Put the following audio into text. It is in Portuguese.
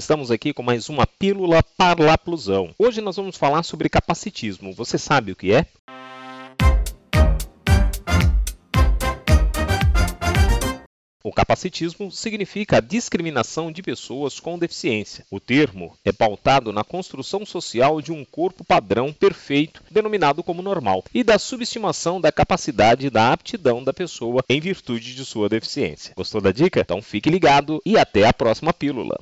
Estamos aqui com mais uma pílula Parlaplusão. Hoje nós vamos falar sobre capacitismo. Você sabe o que é? O capacitismo significa a discriminação de pessoas com deficiência. O termo é pautado na construção social de um corpo padrão perfeito, denominado como normal, e da subestimação da capacidade e da aptidão da pessoa em virtude de sua deficiência. Gostou da dica? Então fique ligado e até a próxima pílula.